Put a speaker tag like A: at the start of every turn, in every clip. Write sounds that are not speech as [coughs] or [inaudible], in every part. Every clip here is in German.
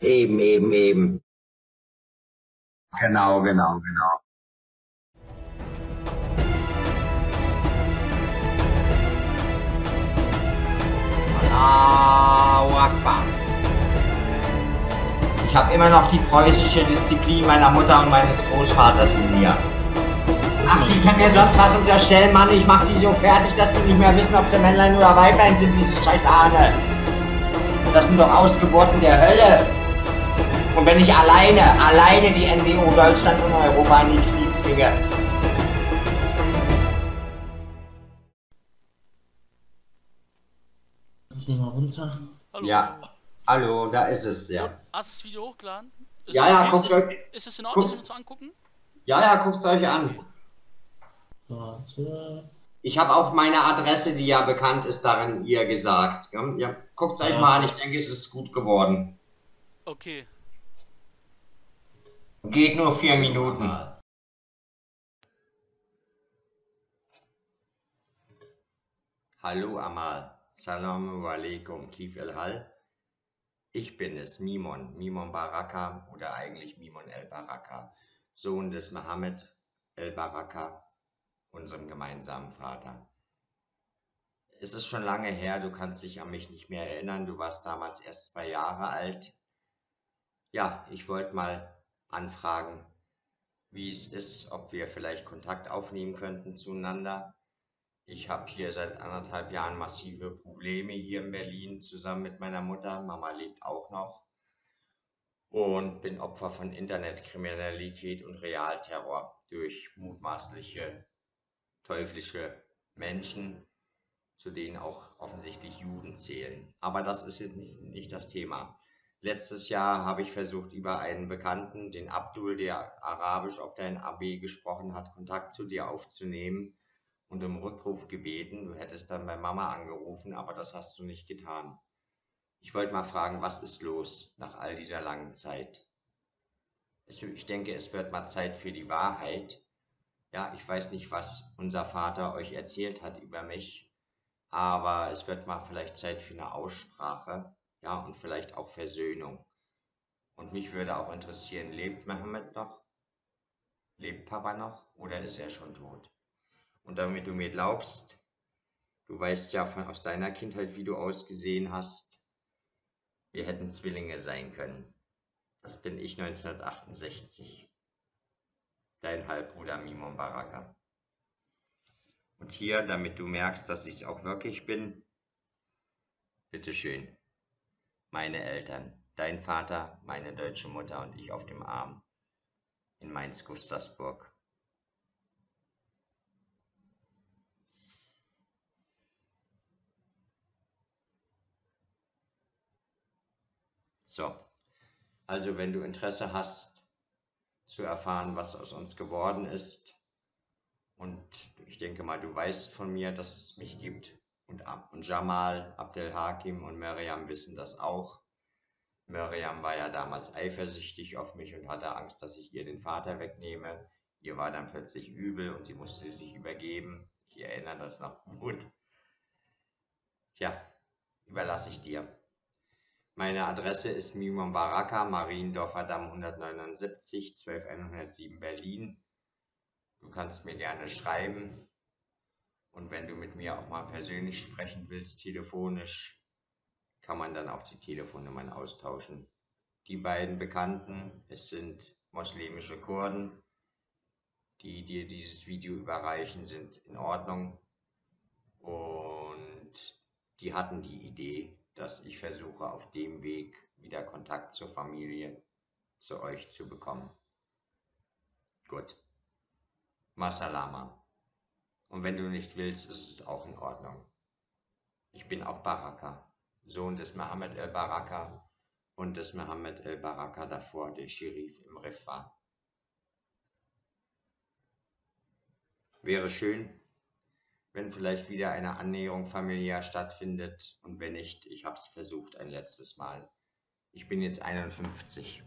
A: Eben, eben, eben. Genau, genau, genau.
B: Allahu Akbar. Ich habe immer noch die preußische Disziplin meiner Mutter und meines Großvaters in mir. Ach, die können mir sonst was unterstellen, Mann. Ich mach die so fertig, dass sie nicht mehr wissen, ob sie Männlein oder Weiblein sind, diese Scheitane. Das sind doch Ausgeburten der Hölle. Und wenn ich alleine, alleine die NWO Deutschland und Europa in die Knie zwinge,
C: Jetzt mal runter.
D: Hallo.
B: Ja. hallo, da ist es, ja.
D: Hast du das Video hochgeladen? Ist
B: Ja,
D: es
B: ja, guckt
D: ist,
B: euch-
D: ist es in Ordnung,
B: guckt-
D: das zu angucken?
B: Ja, ja, guckt's euch an.
C: Warte.
B: Ich habe auch meine Adresse, die ja bekannt ist, darin ihr gesagt. Ja, guckt's euch
C: Ja.
B: mal an, ich denke, es ist gut geworden.
D: Okay.
B: Geht nur vier Minuten. Hallo Amal. Salamu alaikum. Kif el Hal. Ich bin es, Mimon. Mimon Baraka oder eigentlich Mimon el Baraka. Sohn des Mohammed el Baraka, unserem gemeinsamen Vater. Es ist schon lange her, du kannst dich an mich nicht mehr erinnern. Du warst damals erst zwei Jahre alt. Ja, ich wollte mal anfragen, wie es ist, ob wir vielleicht Kontakt aufnehmen könnten zueinander. Ich habe hier seit anderthalb Jahren massive Probleme hier in Berlin zusammen mit meiner Mutter. Mama lebt auch noch. Und bin Opfer von Internetkriminalität und Realterror durch mutmaßliche teuflische Menschen, zu denen auch offensichtlich Juden zählen. Aber das ist jetzt nicht, nicht das Thema. Letztes Jahr habe ich versucht, über einen Bekannten, den Abdul, der Arabisch auf dein AB gesprochen hat, Kontakt zu dir aufzunehmen und um Rückruf gebeten. Du hättest dann bei Mama angerufen, aber das hast du nicht getan. Ich wollte mal fragen, was ist los nach all dieser langen Zeit? Ich denke, es wird mal Zeit für die Wahrheit. Ja, ich weiß nicht, was unser Vater euch erzählt hat über mich, aber es wird mal vielleicht Zeit für eine Aussprache ja, und vielleicht auch Versöhnung. Und mich würde auch interessieren, lebt Mohammed noch? Lebt Papa noch oder ist er schon tot? Und damit du mir glaubst, du weißt ja von, aus deiner Kindheit, wie du ausgesehen hast, wir hätten Zwillinge sein können. Das bin ich 1968. Dein Halbbruder Mimon Baraka. Und hier, damit du merkst, dass ich es auch wirklich bin, bitteschön meine Eltern, dein Vater, meine deutsche Mutter und ich auf dem Arm in Mainz-Gustersburg. So, also wenn du Interesse hast zu erfahren, was aus uns geworden ist, und ich denke mal, du weißt von mir, dass es mich gibt, und, und Jamal, Abdel Hakim und Miriam wissen das auch. Miriam war ja damals eifersüchtig auf mich und hatte Angst, dass ich ihr den Vater wegnehme. Ihr war dann plötzlich übel und sie musste sich übergeben. Ich erinnere das noch gut. Tja, überlasse ich dir. Meine Adresse ist Mimon Baraka, Mariendorfer Damm 179, 12107 Berlin. Du kannst mir gerne schreiben. Und wenn du mit mir auch mal persönlich sprechen willst, telefonisch, kann man dann auch die Telefonnummern austauschen. Die beiden Bekannten, es sind muslimische Kurden, die dir dieses Video überreichen, sind in Ordnung. Und die hatten die Idee, dass ich versuche, auf dem Weg wieder Kontakt zur Familie, zu euch zu bekommen. Gut. Masalama. Und wenn du nicht willst, ist es auch in Ordnung. Ich bin auch Baraka, Sohn des Mohammed el-Baraka und des Mohammed el-Baraka davor, der Scherif im Riff war. Wäre schön, wenn vielleicht wieder eine Annäherung familiär stattfindet und wenn nicht, ich habe es versucht ein letztes Mal. Ich bin jetzt 51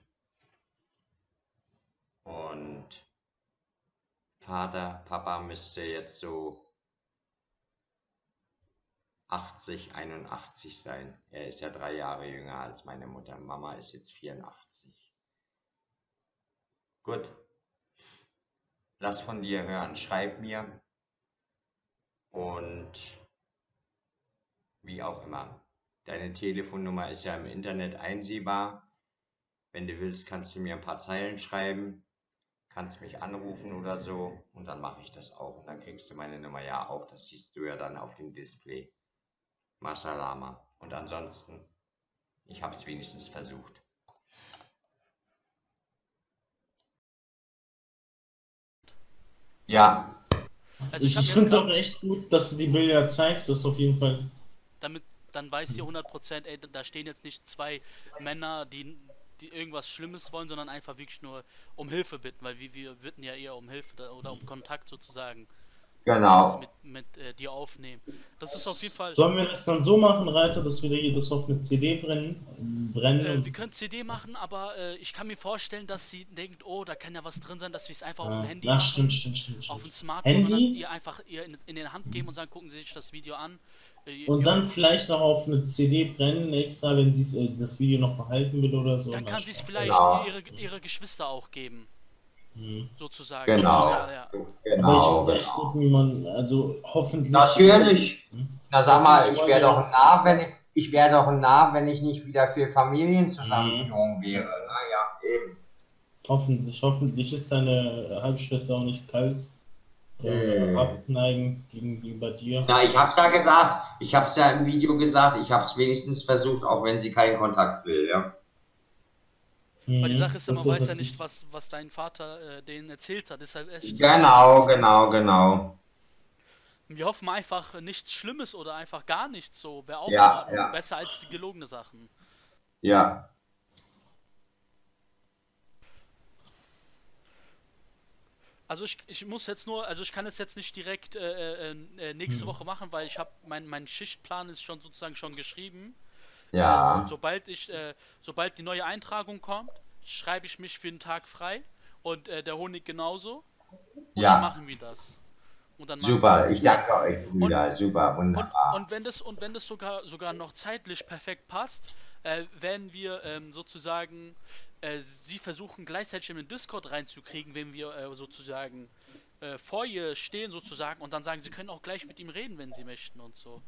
B: und Vater, Papa müsste jetzt so 80, 81 sein. Er ist ja drei Jahre jünger als meine Mutter. Mama ist jetzt 84. Gut. Lass von dir hören. Schreib mir. Und wie auch immer. Deine Telefonnummer ist ja im Internet einsehbar. Wenn du willst, kannst du mir ein paar Zeilen schreiben, kannst mich anrufen oder so und dann mache ich das auch. Und dann kriegst du meine Nummer ja auch. Das siehst du ja dann auf dem Display. Masalama. Und ansonsten, ich habe es wenigstens versucht. Ja,
D: Also
C: Ich, ich finde es auch echt gut, dass du die Bilder zeigst, das ist auf jeden Fall.
D: damit dann weiß ihr 100%, ey, da stehen jetzt nicht zwei Männer, die, die irgendwas Schlimmes wollen, sondern einfach wirklich nur um Hilfe bitten, weil wir, wir bitten ja eher um Hilfe da- oder um Kontakt sozusagen.
B: Genau.
D: mit, mit äh, dir aufnehmen. Das ist auf jeden Fall.
C: Sollen wir das dann so machen, Reiter, dass wir das auf eine CD brennen? brennen
D: Äh, wir können CD machen, aber äh, ich kann mir vorstellen, dass sie denkt, oh, da kann ja was drin sein, dass wir es einfach auf dem Handy
C: ja,
D: machen.
C: stimmt, stimmt, stimmt,
D: Auf
C: stimmt.
D: dem Smartphone und dann
C: Handy?
D: ihr einfach ihr in, in den Hand geben und sagen, gucken Sie sich das Video an. Äh,
C: Und
D: ja,
C: dann vielleicht noch auf eine CD brennen extra, wenn sie äh, das Video noch behalten will oder so.
D: dann kann sie es vielleicht
B: Genau.
D: ihre, ihre Geschwister auch geben,
C: Hm.
D: sozusagen.
B: Genau.
D: Ja, ja.
C: Aber
B: Genau,
C: ich finde es echt gut, wie man, also hoffentlich.
B: Natürlich.
C: Hm?
B: Na sag mal, ich wäre doch ein Narr, wenn ich, ich wäre doch Narr, wenn ich nicht wieder für Familienzusammenführung
C: Mhm.
B: wäre. Naja, eben.
C: Hoffentlich, hoffentlich ist deine Halbschwester auch nicht kalt. Äh, abneigend gegenüber dir.
B: Na, ich hab's ja gesagt. Ich hab's ja im Video gesagt. Ich hab's wenigstens versucht, auch wenn sie keinen Kontakt will, ja.
D: Weil die
C: Mhm.
D: Sache ist ja, man weiß ja nicht, was, was dein Vater äh, denen erzählt hat. Ist halt echt so.
B: Genau, genau, genau.
D: Wir hoffen einfach nichts Schlimmes oder einfach gar nichts so. Wäre auch
B: Ja, ja.
D: besser als die gelogene Sachen.
B: Ja.
D: Also ich, ich muss jetzt nur, also ich kann es jetzt nicht direkt äh, äh, äh, nächste
C: Hm.
D: Woche machen, weil ich habe mein mein Schichtplan ist schon sozusagen schon geschrieben.
B: Ja.
D: Äh, sobald ich, äh, sobald die neue Eintragung kommt, schreibe ich mich für den Tag frei und äh, der Honig genauso. Und dann
B: Ja.
D: machen wir das. Und dann
B: Super. Ich danke euch. Super.
D: Und,
B: Wunderbar.
D: und wenn das und wenn das sogar sogar noch zeitlich perfekt passt, äh, werden wir ähm, sozusagen äh, sie versuchen gleichzeitig in den Discord reinzukriegen, wenn wir äh, sozusagen äh, vor ihr stehen sozusagen und dann sagen, sie können auch gleich mit ihm reden, wenn sie möchten und so.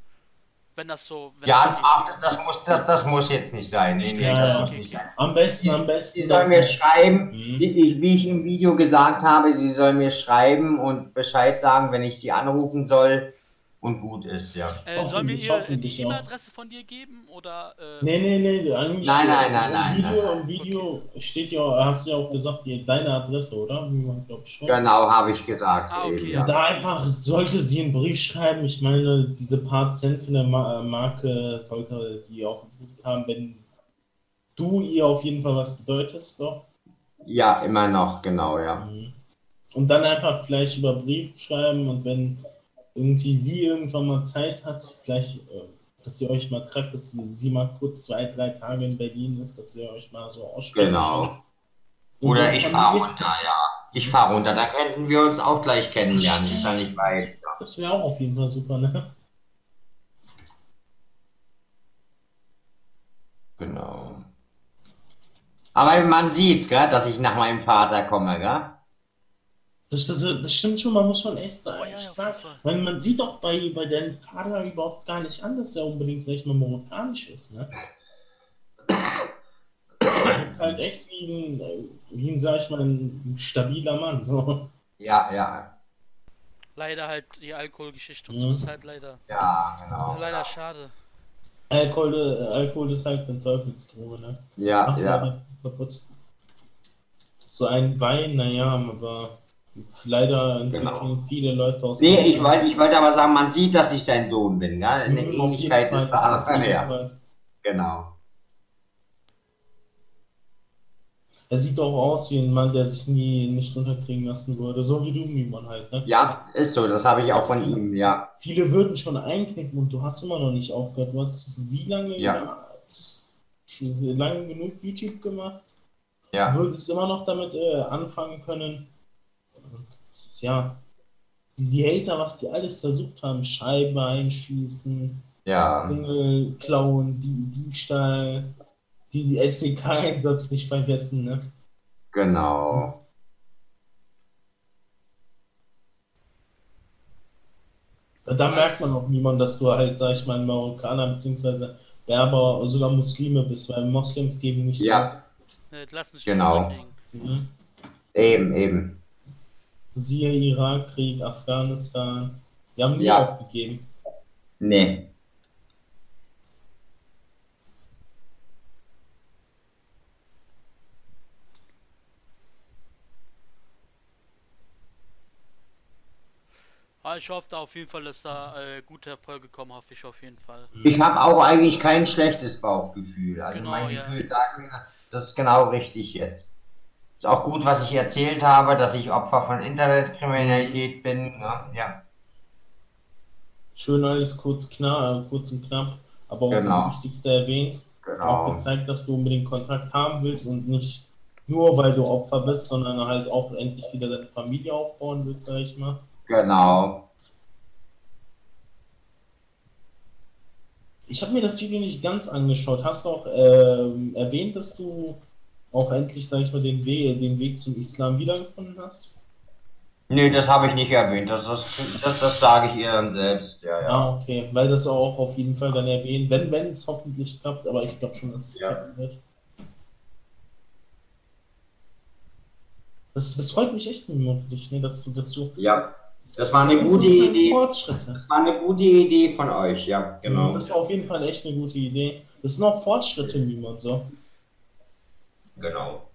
D: Wenn das so. Wenn
B: Ja,
D: das
B: das muss, das, das muss jetzt nicht sein. Nee, nee,
C: Ja,
B: das
C: ja.
B: muss nicht sein.
C: Am besten, am
B: Sie
C: besten.
B: soll mir
C: dass-
B: schreiben,
C: Mhm.
B: wie ich, wie ich im Video gesagt habe, sie soll mir schreiben und Bescheid sagen, wenn ich sie anrufen soll und gut ist, ja.
D: Äh, sollen wir
C: Hoffentlich,
D: ihr die
C: auch.
D: E-Mail-Adresse von dir geben oder? Äh,
C: Nee, nee, nee.
B: Nein, nein, nein,
C: im
B: nein,
C: Video,
B: nein, nein.
C: Im Video steht ja, hast du ja auch gesagt, die, deine Adresse, oder?
B: Genau, habe ich gesagt.
D: Ah, okay,
B: eben,
D: ja.
C: Da einfach sollte sie einen Brief schreiben. Ich meine, diese paar Cent von der äh, Marke sollte die auch gut haben, wenn du ihr auf jeden Fall was bedeutest, doch.
B: ja, immer noch, genau, ja.
C: Mhm. Und dann einfach vielleicht über Brief schreiben und wenn irgendwie sie irgendwann mal Zeit hat, vielleicht, äh, dass ihr euch mal trefft, dass sie, sie mal kurz zwei, drei Tage in Berlin ist, dass ihr euch mal so aussprechen
B: Genau. Oder ich fahre runter, ja. Ich fahre runter, da könnten wir uns auch gleich kennenlernen, ist ja nicht weit.
C: Das wäre auch auf jeden Fall super, ne?
B: Genau. Aber man sieht, gell, dass ich nach meinem Vater komme, gell?
C: Das, das, das stimmt schon, man muss schon echt, sagen,
D: Oh ja, ja,
C: echt
D: auf
C: sagen.
D: jeden Fall.
C: Weil man sieht doch bei, bei deinem Vater überhaupt gar nicht an, dass er unbedingt, sag ich mal, marokkanisch ist, ne? [coughs] halt echt wie ein, äh, wie ein, sag ich mal, ein stabiler Mann. So.
B: Ja, ja,
D: leider halt die Alkoholgeschichte und
C: Mhm.
D: so ist halt leider
B: ja, genau.
D: leider schade.
C: Alkohol, äh, Alkohol ist halt eine Teufelsdroge, ne?
B: Ja, ja.
C: So ein Wein, naja, aber leider entwickeln
B: Genau.
C: viele Leute aus.
B: Nee, ich wollte ich wollte aber sagen, man sieht, dass ich sein Sohn bin, gell? Eine
C: auf
B: Ähnlichkeit ist da. Ja, genau.
C: Er sieht doch aus wie ein Mann, der sich nie nicht unterkriegen lassen würde. So wie du, Mimon halt, ne?
B: Ja, ist so, das habe ich auch von ihm, ja.
C: Viele würden schon einknicken und du hast immer noch nicht aufgehört. Du hast wie lange
B: Ja.
C: lange genug YouTube gemacht?
B: Ja,
C: Würdest immer noch damit äh, anfangen können. Und, ja, die Hater, was die alles versucht haben, Scheibe einschießen,
A: Ja,
C: Dinge klauen, die Diebstahl, die, die SDK-Einsatz nicht vergessen, ne?
A: genau.
C: Da merkt man auch niemand, dass du halt, sag ich mal, Marokkaner bzw. Berber oder sogar Muslime bist, weil Moslems geben nicht
A: Ja,
D: Äh, lassen sich
A: Genau.
C: Ne?
A: eben, eben.
C: Siehe Irakkrieg, Afghanistan. Die haben nie
A: Ja.
C: aufgegeben.
A: Nee.
D: Aber ich hoffe da auf jeden Fall, dass da äh, gute Erfolge kommen, hoffe ich auf jeden Fall.
A: Ich habe auch eigentlich kein schlechtes Bauchgefühl. Also
D: Genau,
A: mein
D: ja.
A: Gefühl sagt mir, das ist genau richtig jetzt. Ist auch gut, was ich erzählt habe, dass ich Opfer von Internetkriminalität bin. Ne? Ja,
C: Schön alles kurz, knapp, kurz und knapp, aber auch
A: Genau.
C: das Wichtigste erwähnt. Auch
A: genau.
C: gezeigt, dass du unbedingt Kontakt haben willst und nicht nur, weil du Opfer bist, sondern halt auch endlich wieder deine Familie aufbauen willst, sag ich mal.
A: Genau.
C: Ich habe mir das Video nicht ganz angeschaut. Hast du auch ähm, erwähnt, dass du auch endlich, sag ich mal, den Weg, den Weg zum Islam wiedergefunden hast?
A: Nee, das habe ich nicht erwähnt. Das, das, das, das sage ich ihr dann selbst. Ja, ja.
C: Ah, okay, weil das auch auf jeden Fall dann erwähnen, wenn wenn es hoffentlich klappt, aber ich glaube schon, dass es
A: Ja.
C: klappen wird. Das, das freut mich echt nur für dich, ne, dass du, dass du
A: Ja, das war eine
C: das
A: gute Idee.
C: Fortschritte.
A: Das war eine gute Idee von euch. Ja, genau.
C: Das war auf jeden Fall echt eine gute Idee. Das sind auch Fortschritte, niemand so.
A: Genau.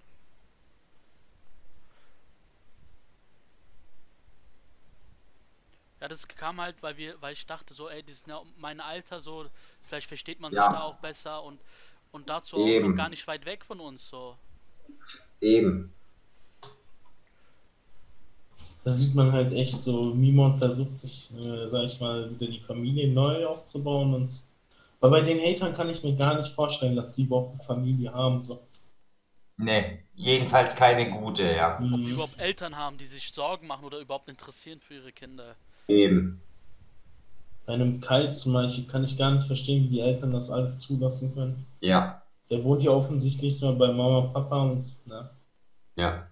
D: Ja, das kam halt, weil wir, weil ich dachte so, ey, die sind ja mein Alter so, vielleicht versteht man
A: Ja.
D: sich da auch besser und und dazu auch
A: Eben.
D: noch gar nicht weit weg von uns so.
A: Eben.
C: Da sieht man halt echt so, Mimon versucht sich, äh, sag ich mal, wieder die Familie neu aufzubauen und weil bei den Hatern kann ich mir gar nicht vorstellen, dass die überhaupt eine Familie haben. So.
A: Nee, jedenfalls keine gute, ja.
D: Ob die
C: Mhm.
D: überhaupt Eltern haben, die sich Sorgen machen oder überhaupt interessieren für ihre Kinder.
A: Eben.
C: Bei einem Kai zum Beispiel kann ich gar nicht verstehen, wie die Eltern das alles zulassen können.
A: Ja,
C: Der wohnt ja offensichtlich nur bei Mama, Papa und na.
A: ja.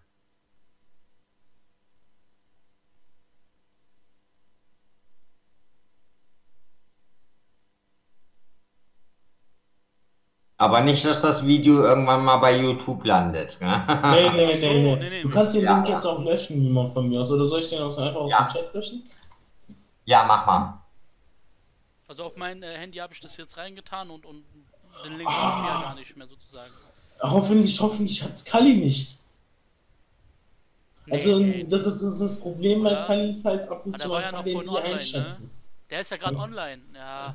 A: Aber nicht, dass das Video irgendwann mal bei YouTube landet. Ne?
C: Nee, nee, nee, nee.
D: nee, nee.
C: Du kannst den
A: Ja,
C: Link
A: ja.
C: jetzt auch löschen, Mimon von mir aus. Oder soll ich den auch so einfach aus
A: Ja.
C: dem Chat löschen?
A: Ja, mach mal.
D: Also auf mein äh, Handy habe ich das jetzt reingetan und und den Link haben wir ja gar nicht mehr sozusagen.
C: Hoffentlich, hoffentlich hat's Kali nicht. Also,
D: Nee,
C: das, das ist das Problem bei
D: Ja.
C: Kali ist halt ab und
D: Ah,
C: zu, man
D: ja noch online, ne?
C: einschätzen.
D: Der ist ja gerade online. Ja.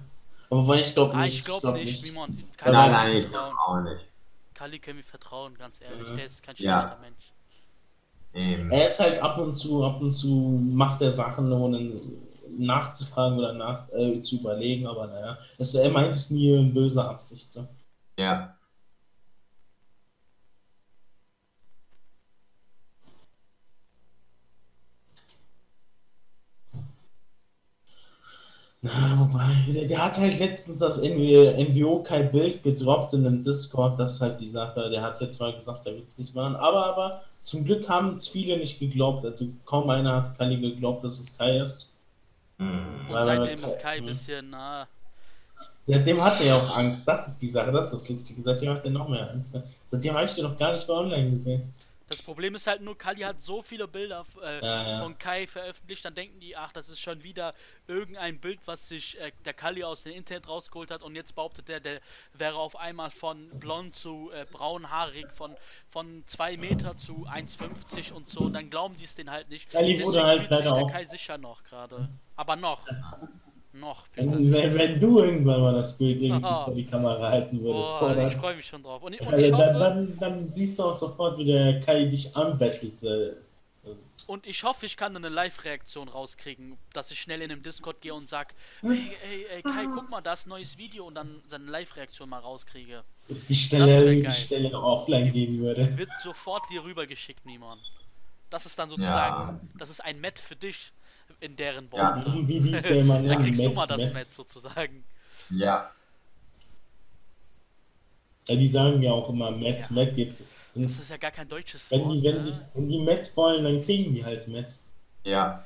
C: Aber weil ich glaube
D: Ah,
C: nicht.
D: ich glaube
C: glaub
D: nicht, Simon.
C: Nein,
A: Nein, ich
D: vertrauen.
A: auch nicht.
D: Kali können wir vertrauen, ganz ehrlich.
C: Ja.
D: Der ist kein
A: Ja.
D: schlechter Mensch.
A: Eben.
C: Er ist halt ab und zu, ab und zu macht er Sachen, ohne nachzufragen oder nach, äh, zu überlegen, aber naja. Das, er meint es nie in böser Absicht. So.
A: Ja.
C: Na, wobei, der, hat halt letztens das NWO kein Bild gedroppt in einem Discord, das ist halt die Sache. Der hat ja zwar gesagt, er wird es nicht machen, aber, aber zum Glück haben es viele nicht geglaubt. Also kaum einer hat Kali geglaubt, dass es Kai ist.
A: Hm.
D: Und
C: Weil-
D: seitdem ist Kai ein
C: Mhm.
D: bisschen, na,
C: Seitdem hat er ja auch Angst. Das ist die Sache, das ist das Lustige. Seitdem hat er noch mehr Angst. Seitdem habe ich den noch gar nicht mehr online gesehen.
D: Das Problem ist halt nur, Kali hat so viele Bilder äh,
C: Ja, ja.
D: von Kai veröffentlicht, dann denken die, ach, das ist schon wieder irgendein Bild, was sich äh, der Kali aus dem Internet rausgeholt hat und jetzt behauptet er, der wäre auf einmal von blond zu äh, braunhaarig, von, von 2 Meter zu 1,50 und so, und dann glauben die es den halt nicht.
C: Kali
D: Deswegen
C: wurde halt
D: fühlt sich
C: leider
D: der
C: auch-
D: Kai sicher noch gerade. Aber noch. Noch.
C: Wenn, wenn, wenn du irgendwann mal das Bild irgendwie
D: Haha.
C: vor die Kamera halten würdest,
D: Boah, ich freue mich schon drauf. Und, und
C: äh,
D: ich
C: dann,
D: hoffe,
C: dann, dann siehst du auch sofort, wie der Kai dich anbettelt. Äh,
D: Und ich hoffe, ich kann eine Live-Reaktion rauskriegen, dass ich schnell in den Discord gehe und sag, hey, hey, hey, Kai, guck mal, da ist ein neues Video und dann seine Live-Reaktion mal rauskriege. Das wär
C: die
D: geil.
C: Stelle offline gehen würde.
D: Wird sofort dir rübergeschickt, Mimon. Das ist dann sozusagen, das ist ein Met für dich in deren
A: Ja.
D: Worte.
C: Wie die es [laughs] ja immer
D: Da
C: nennen,
D: kriegst du
C: Met,
D: mal das
C: Met.
D: Met sozusagen.
A: Ja,
C: Ja, die sagen ja auch immer Met,
D: Ja.
C: Met jetzt.
D: Das ist ja gar kein deutsches
C: wenn
D: Wort.
C: die, wenn die,
D: ne?
C: wenn die Met wollen, dann kriegen die halt Met.
A: ja,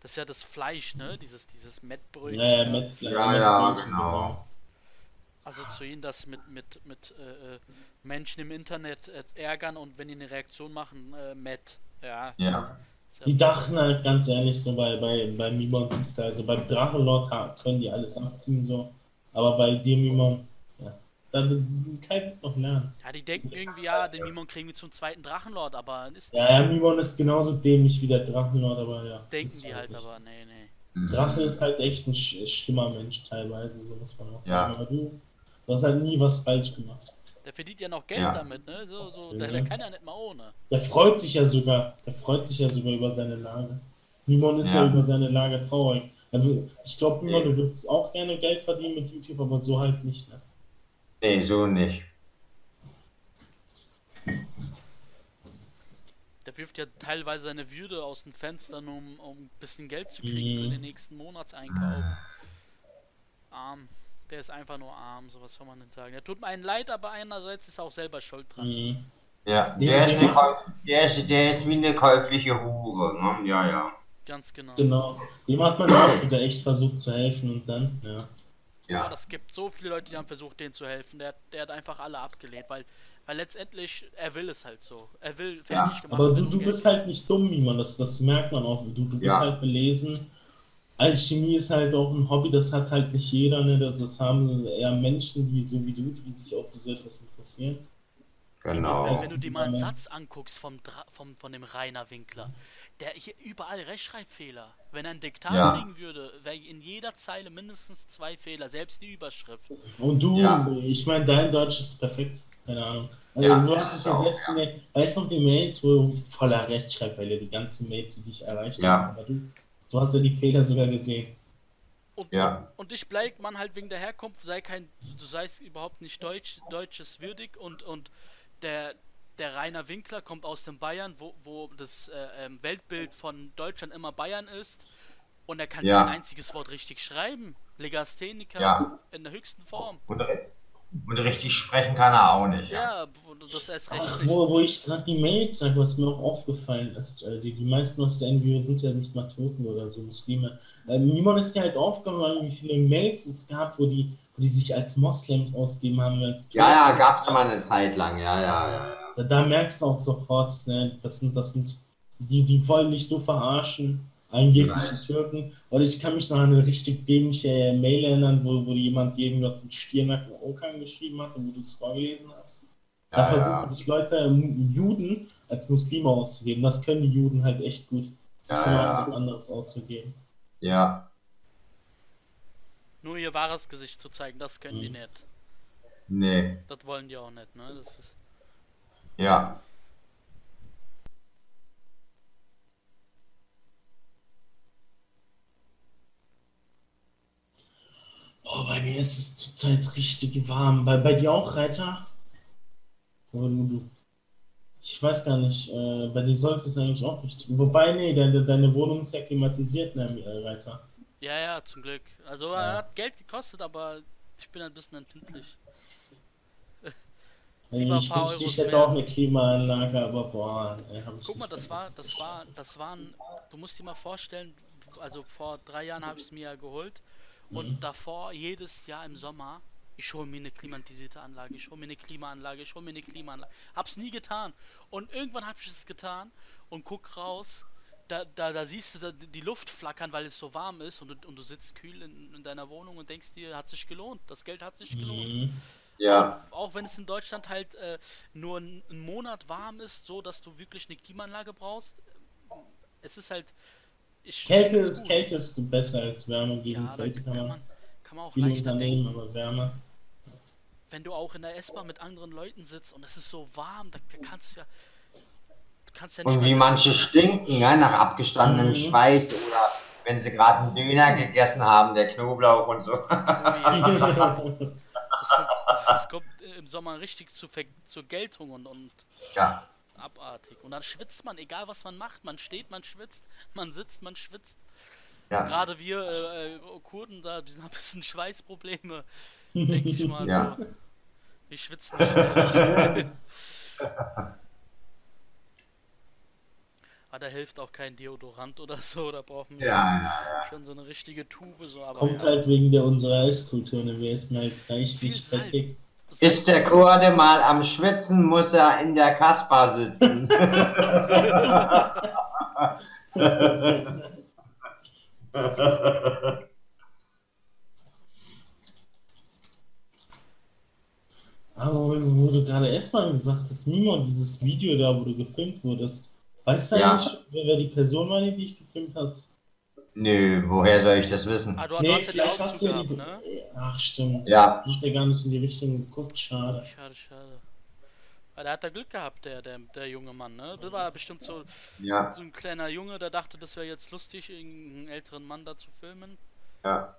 D: Das ist ja das Fleisch, ne? Dieses, dieses Mettbrötchen.
C: Ja, ja, Met,
A: Ja,
C: Met-
A: ja,
C: Met-
A: genau.
D: Also zu ihnen das mit, mit, mit äh, äh, Menschen im Internet äh, ärgern und wenn die eine Reaktion machen, äh, Matt. Ja.
A: ja,
C: Die dachten halt ganz ehrlich so bei, bei, bei Mimon ist da, also beim Drachenlord können die alles abziehen so. Aber bei dir Mimon, ja, da kann ich noch lernen.
D: Ja, die denken irgendwie, ja, den Mimon kriegen wir zum zweiten Drachenlord, aber ist nicht.
C: Ja, ja, Mimon ist genauso dämlich wie der Drachenlord, aber ja.
D: denken
C: ist
D: die halt,
C: nicht.
D: aber nee, nee.
C: Drache ist halt echt ein sch schlimmer Mensch teilweise, so muss man auch sagen.
A: Ja.
C: Aber du, du hast halt nie was falsch gemacht.
D: Der verdient ja noch Geld
A: Ja.
D: damit, ne? So, so,
C: Ja.
D: der, der kann ja nicht mal ohne.
C: Der freut sich ja sogar, der freut sich ja sogar über seine Lage. Mimon ist ja,
A: Ja.
C: über seine Lage traurig. Also ich glaube, Mimon, du würdest auch gerne Geld verdienen mit YouTube, aber so halt nicht, ne?
A: Nee, so nicht.
D: Der wirft ja teilweise seine Würde aus den Fenstern, um, um ein bisschen Geld zu kriegen
C: Mhm.
D: für den nächsten Monatseinkauf. Arm. Der ist einfach nur arm, so was soll man denn sagen. Der tut mir einen leid, aber einerseits ist er auch selber schuld dran.
C: Mhm.
A: Ja, der ist,
C: der
A: ist, der ist wie eine käufliche Hure. Ne? Ja, ja.
D: Ganz genau.
C: Genau. Dem hat man auch sogar echt versucht zu helfen und dann, ja.
D: Ja,
A: Ja,
D: das gibt so viele Leute, die haben versucht, denen zu helfen. Der, der hat einfach alle abgelehnt, weil, weil letztendlich, er will es halt so. Er will
A: Ja,
D: fertig gemacht
C: Aber du, du bist halt nicht dumm, Mimon, das, das merkt man auch. Du, du bist
A: Ja.
C: halt belesen. Alchemie ist halt auch ein Hobby, das hat halt nicht jeder, ne? Das- haben eher Menschen, die so wie du, die sich auch für so etwas interessieren.
A: genau.
D: Wenn du dir mal einen Satz anguckst vom, Dra vom, von dem Rainer Winkler, der hier überall Rechtschreibfehler. Wenn er ein Diktat
A: Ja.
D: kriegen würde, wäre in jeder Zeile mindestens zwei Fehler, selbst die Überschrift.
C: Und du,
A: Ja.
C: ich meine, dein Deutsch ist perfekt. Keine Ahnung. Also,
A: Ja,
C: du hast es
A: ist
C: ja selbst in der, weißt du noch die Mails, wo voller Rechtschreibfehler, die ganzen Mails, die dich erreicht
A: Ja.
C: haben. Aber du, du hast ja die Fehler sogar gesehen.
D: Und,
A: Ja.
D: und dich bleibt man halt wegen der Herkunft, sei kein, du seist überhaupt nicht deutsch, deutsches würdig und, und der, der Rainer Winkler kommt aus dem Bayern, wo, wo das äh, ähm, Weltbild von Deutschland immer Bayern ist und er kann
A: Ja.
D: kein einziges Wort richtig schreiben. Legastheniker
A: Ja.
D: in der höchsten Form.
A: Und, und richtig sprechen kann er auch nicht. Ja.
D: Ja, wo- das erst recht
C: Ach, wo, wo ich gerade die Mails sage, was mir auch aufgefallen ist, äh, die, die meisten aus der NGO sind ja nicht mal Türken oder so Muslime. Äh, niemand ist ja halt aufgefallen, wie viele Mails es gab, wo die, wo die sich als Moslems ausgeben haben. Als
A: Ja, ja, gab's ja mal eine Zeit lang. Ja, ja, ja. ja.
C: Da, da merkst du auch sofort, ne, das sind, das sind, die, die wollen dich nur verarschen, angebliche
A: Right.
C: Türken. Oder ich kann mich noch an eine richtig dämliche Mail erinnern, wo, wo jemand irgendwas mit Stirnacken Okan geschrieben hat und wo du es vorgelesen hast. Da
A: Ja,
C: versuchen
A: ja.
C: sich Leute, ähm, Juden als Muslime auszugeben. Das können die Juden halt echt gut.
A: Ja, ja.
C: was anderes auszugeben.
A: ja.
D: Nur ihr wahres Gesicht zu zeigen, das können die
C: Mhm.
D: nicht.
A: Nee.
D: Das wollen die auch nicht, ne? Das ist.
A: Ja.
C: Oh, bei mir ist es zurzeit richtig warm. Bei, bei dir auch, Reiter? Oder du, du? Ich weiß gar nicht. Äh, bei dir sollte es eigentlich auch richtig. Wobei, nee, deine, deine Wohnung ist ja klimatisiert, ne, äh, Reiter.
D: Ja, ja, zum Glück. Also
C: Ja.
D: er hat Geld gekostet, aber ich bin ein bisschen empfindlich. [laughs] Lieber
C: ich wünschte, ich hätte auch eine Klimaanlage, aber boah, ey, hab ich
D: Guck mal,
C: nicht
D: das war, das war, das waren, du musst dir mal vorstellen, also vor drei Jahren habe ich es mir ja geholt und
C: Mhm.
D: davor jedes Jahr im Sommer, ich hole mir eine klimatisierte Anlage, ich hole mir eine Klimaanlage, ich hole mir eine Klimaanlage. Hab's nie getan. Und irgendwann habe ich es getan und guck raus, da, da, da siehst du da die Luft flackern, weil es so warm ist und du, und du sitzt kühl in, in deiner Wohnung und denkst dir, hat sich gelohnt, das Geld hat sich gelohnt.
C: Mhm.
A: Ja.
D: Auch wenn es in Deutschland halt äh, nur ein, ein Monat warm ist, so dass du wirklich eine Klimaanlage brauchst. Es ist halt. Ich,
C: Kälte ist,
D: gut.
C: Kälte ist besser als Wärme. Gegen
D: Ja,
C: Kälte kann
D: kann
C: man
D: kann man auch
C: viel
D: leichter
C: unternehmen,
D: denken.
C: aber Wärme.
D: Wenn du auch in der S-Bahn mit anderen Leuten sitzt und es ist so warm, da, da kannst du ja. Du kannst ja nicht
A: Und wie manche stinken, ja, nach abgestandenem
C: Mhm.
A: Schweiß oder wenn sie gerade einen Döner gegessen haben, der Knoblauch und so.
D: Oh ja. [laughs] Das kommt, das, kommt im Sommer richtig zu, zur Geltung und, und
A: Ja.
D: Abartig. Und dann schwitzt man, egal was man macht. Man steht, man schwitzt, man sitzt, man schwitzt.
B: Ja.
D: Gerade wir äh, äh, Kurden, da wir haben ein bisschen Schweißprobleme, [laughs] denke ich mal
B: Ja.
D: so. Wir schwitzen nicht schnell. [laughs] Aber da hilft auch kein Deodorant oder so, da brauchen wir
B: Ja, ja,
D: schon so eine richtige Tube, so, aber
C: Kommt
D: ja.
C: halt wegen der unserer Esskultur, ne? Wir essen halt reichlich
D: Salz.
C: fettig.
B: Ist der Kurde mal am Schwitzen, muss er in der Kasper sitzen. [laughs]
C: Aber wo du gerade erstmal gesagt hast, Mimon, dieses Video da, wo du gefilmt wurdest, weißt du
B: Ja.
C: wer wer die Person war, die dich gefilmt hat?
B: Nö, woher soll ich das wissen?
D: Ah, du, du hast ja die Augen
C: hast du
D: zugehabt,
C: die.
D: ne?
C: Ach, stimmt.
B: Ja,
C: Du hast ja gar nicht in die Richtung geguckt, schade.
D: Schade, schade. Weil der hat da Glück gehabt, der, der, der junge Mann, ne? Das war bestimmt so,
B: ja,
D: so ein kleiner Junge, der dachte, das wäre jetzt lustig, irgendeinen älteren Mann da zu filmen.
B: ja.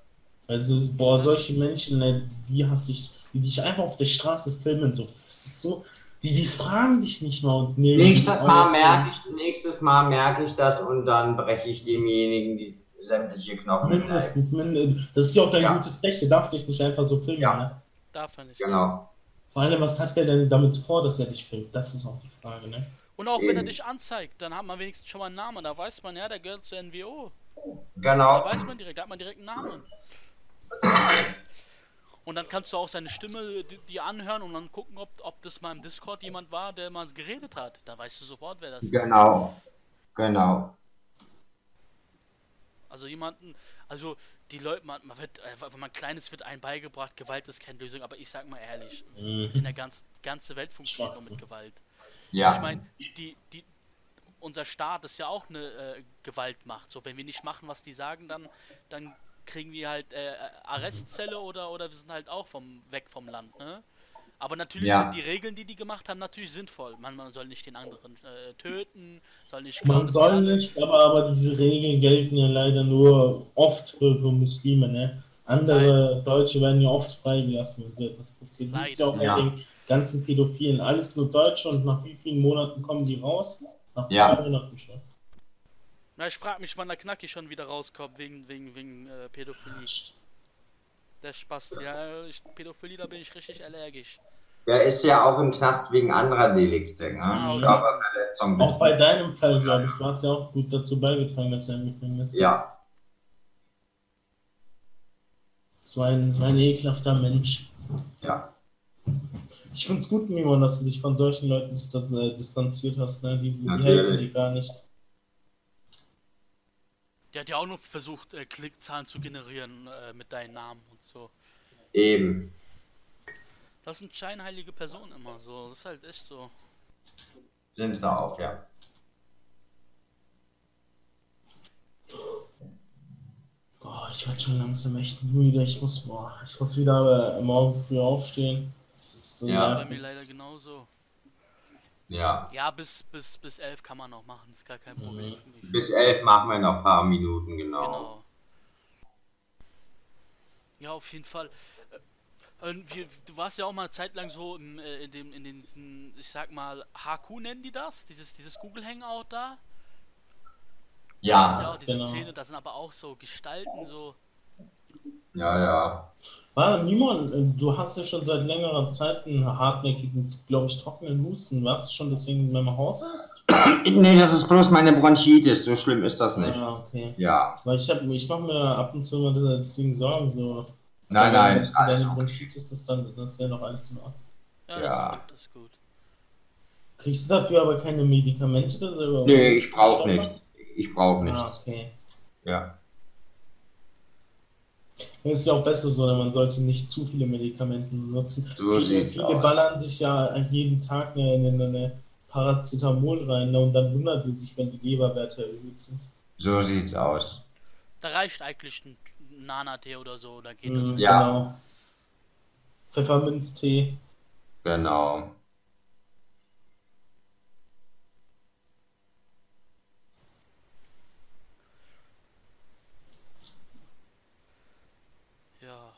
C: Also, boah, solche Menschen, ne, die hasse ich, die dich einfach auf der Straße filmen, so. Das ist so. Die, die fragen dich nicht mal und nehmen
B: Nächstes
C: dich
B: Mal merke ich, nächstes Mal merke ich das und dann breche ich demjenigen die sämtliche Knochen.
C: Mindestens, mind- das ist ja auch dein
B: Ja.
C: gutes Recht, der darf dich nicht einfach so filmen,
B: Ja.
C: ne?
D: Darf er nicht.
B: Genau.
C: Vor allem, was hat er denn damit vor, dass er dich filmt? Das ist auch die Frage, ne?
D: Und auch wenn er
B: Eben.
D: dich anzeigt, dann hat man wenigstens schon mal einen Namen. Da weiß man, ja, der gehört zur NWO. Da
B: Genau.
D: weiß man direkt, da hat man direkt einen Namen. Und dann kannst du auch seine Stimme di- dir anhören und dann gucken, ob, ob das mal im Discord jemand war, der mal geredet hat. Da weißt du sofort, wer das ist.
B: Genau. Genau.
D: Also jemanden, also die Leute, man, man wird, äh, wenn man klein ist, wird einem beigebracht, Gewalt ist keine Lösung, aber ich sag mal ehrlich, in der ganzen ganze Welt funktioniert nur mit. Gewalt.
B: Ja.
D: Ich meine, die, die, unser Staat ist ja auch eine äh, Gewaltmacht. So, wenn wir nicht machen, was die sagen, dann, dann kriegen wir halt äh, Arrestzelle oder, oder wir sind halt auch vom, weg vom Land, ne? Aber natürlich
B: Ja.
D: sind die Regeln, die die gemacht haben, natürlich sinnvoll. Man, man soll nicht den anderen äh, töten, soll nicht
C: Man
D: das
C: soll nicht, aber, aber diese Regeln gelten ja leider nur oft für, für Muslime, ne? Andere Deutsche werden ja oft freigelassen, so etwas passiert. Das ist ja auch bei den ganzen Pädophilen. Alles nur Deutsche und nach wie vielen Monaten kommen die raus? Nach
B: Ja.
C: Monaten schon.
D: Na, ich frage mich, wann der Knacki schon wieder rauskommt wegen, wegen, wegen äh, Pädophilie. Der Spaß. Ja, ich, Pädophilie, da bin ich richtig allergisch.
B: Der ist ja auch im Knast wegen anderer Delikte. Ne?
D: Okay.
B: Körperverletzung.
C: Auch bei deinem Fall, glaube ich, du hast ja auch gut dazu beigetragen, dass er im Gefängnis sitzt.
B: Ja.
C: So ein, so ein ekelhafter Mensch.
B: Ja.
C: Ich finde es gut, Mimon, dass du dich von solchen Leuten äh, distanziert hast, ne? Die, die helfen dir gar nicht.
D: Der hat ja auch nur versucht, äh, Klickzahlen zu generieren äh, mit deinem Namen und so.
B: Eben.
D: Das sind scheinheilige Personen immer so. Das ist halt echt so.
B: Sind sie auch, ja.
C: Boah, ich werde schon langsam echt müde. Ich muss, boah, ich muss wieder äh, morgen früh aufstehen. Das ist so
B: Ja.
D: Bei
C: nervig.
D: mir leider genauso.
B: Ja.
D: Ja, bis, bis, bis elf kann man noch machen. Ist gar kein Problem für mich.
B: Bis elf machen wir noch ein paar Minuten, genau.
D: Genau. Ja, auf jeden Fall. Äh, und wir, du warst ja auch mal eine Zeit lang so im, äh, in dem, in den, ich sag mal, HQ nennen die das? Dieses, dieses Google Hangout da? Das ist ja
B: Ja,
D: auch diese
C: genau.
D: Szene, da sind aber auch so Gestalten, so.
B: ja, ja.
C: Ah, Mimon, äh, du hast ja schon seit längerer Zeit einen hartnäckigen, glaube ich, trockenen Husten. Warst du schon deswegen beim Hausarzt? [coughs]
B: Nee, das ist bloß meine Bronchitis. So schlimm ist das nicht.
C: Ah, okay.
B: Ja.
C: Weil ich, hab- ich mache mir ab und zu mal deswegen Sorgen, so.
B: Nein,
C: Aber
B: nein.
C: deine
B: Also,
C: Bronchitis ist, dann das ist ja noch alles in Ordnung.
D: Ja,
B: Ja.
D: das ist gut, das ist gut.
C: Kriegst du dafür aber keine Medikamente? Oder
B: nee, ich brauche nichts. Ich brauche
C: Ah,
B: nichts.
C: okay.
B: Ja.
C: Das ist ja auch besser so, denn man sollte nicht zu viele Medikamente benutzen.
B: So
C: viele
B: sieht's
C: viele ballern sich ja jeden Tag eine, eine, eine Paracetamol rein ne, und dann wundert sie sich, wenn die Leberwerte erhöht sind.
B: So sieht's aus.
D: Da reicht eigentlich ein Nana-Tee oder so, da geht
C: Mhm,
D: das.
B: Ja.
C: Genau. Pfefferminztee.
B: Genau.
D: Ja.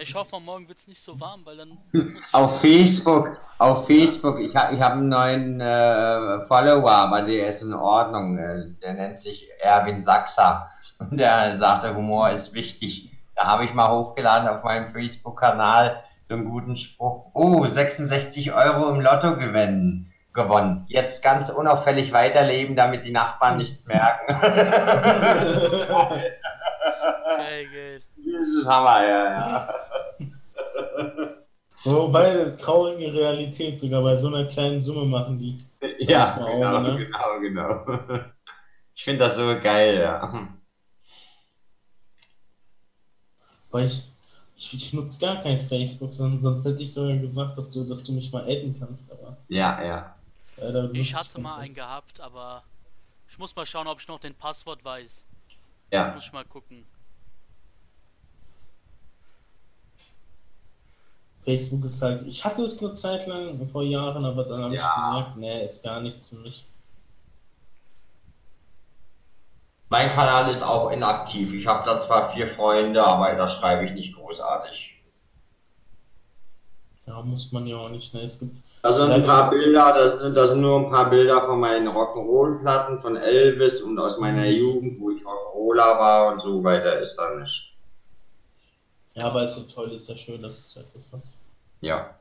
C: Ich
D: hoffe, morgen wird es nicht so warm, weil dann ich
B: Auf Facebook, auf Facebook, ich habe ich hab einen neuen äh, Follower, aber der ist in Ordnung. äh, Der nennt sich Erwin Sachser. Und der sagte, Humor ist wichtig. Da habe ich mal hochgeladen auf meinem Facebook-Kanal so einen guten Spruch. Oh, 66 Euro im Lotto gewinnen, gewonnen. Jetzt ganz unauffällig weiterleben, damit die Nachbarn nichts merken. [laughs]
D: geil, geil.
B: Das ist Hammer, ja, ja. [laughs]
C: Wobei, traurige Realität, sogar bei so einer kleinen Summe machen die. [laughs]
B: Ja, genau,
C: ne?
B: genau, genau. Ich finde das so geil, ja.
C: Weil ich, ich, ich nutze gar kein Facebook, sonst, sonst hätte ich sogar gesagt, dass du, dass du mich mal adden kannst, aber
B: Ja, ja.
C: nutze
D: Ich hatte mal einen gehabt, aber ich muss mal schauen, ob ich noch den Passwort weiß.
B: Ja,
D: Muss ich mal gucken.
C: Facebook ist halt, ich hatte es eine Zeit lang vor Jahren, aber dann habe ich
B: Ja.
C: gemerkt, nee, ist gar nichts für mich.
B: mein Kanal ist auch inaktiv. Ich habe da zwar vier Freunde, aber da schreibe ich nicht großartig.
C: Ja, muss man ja auch nicht, ne? Es gibt,
B: Da sind ein paar Bilder, das sind, das sind nur ein paar Bilder von meinen Rock'n'Roll-Platten von Elvis und aus meiner Jugend, wo ich Rock'n'Roller war und so weiter ist da nicht.
C: Ja, aber ist so toll, ist ja schön, dass es etwas was.
B: Ja.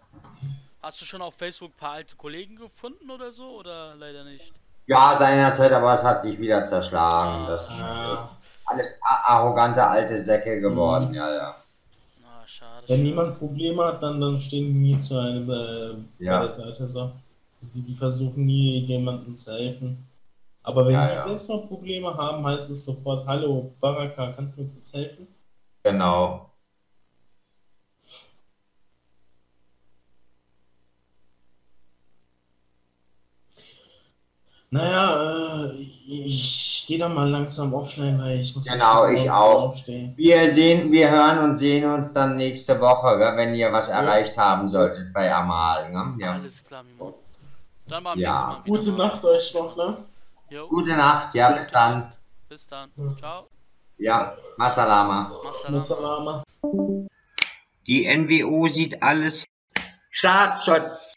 D: Hast du schon auf Facebook ein paar alte Kollegen gefunden oder so? Oder leider nicht?
B: Ja, seinerzeit, aber es hat sich wieder zerschlagen. Das ist
C: Ah,
B: alles a- arrogante alte Säcke geworden,
C: Mhm.
B: ja, ja.
D: Ah, schade.
C: wenn
D: schade.
C: niemand Probleme hat, dann, dann stehen die nie zu einem äh,
B: Ja.
C: bei der Seite so. Die, die versuchen nie jemandem zu helfen. Aber wenn
B: Ja,
C: die
B: ja.
C: selbst mal Probleme haben, heißt es sofort, hallo Baraka, kannst du mir kurz helfen?
B: Genau.
C: Naja, äh, ich gehe dann mal langsam offline, weil ich muss
B: Genau, ich auch.
C: aufstehen.
B: Wir sehen, wir hören und sehen uns dann nächste Woche, gell, wenn ihr was erreicht haben solltet bei Amal. Ne? Ja.
D: Alles klar, Mimo. Dann mal am
B: Ja.
D: nächsten Mal.
C: Gute
D: mal.
C: Nacht euch noch, ne?
D: Jo,
B: Gute Nacht, ja, bis dann.
D: bis dann. Ciao.
B: Ja, Masalama.
D: Mach's
C: Salama.
B: Die NWO sieht alles. Staatsschutz.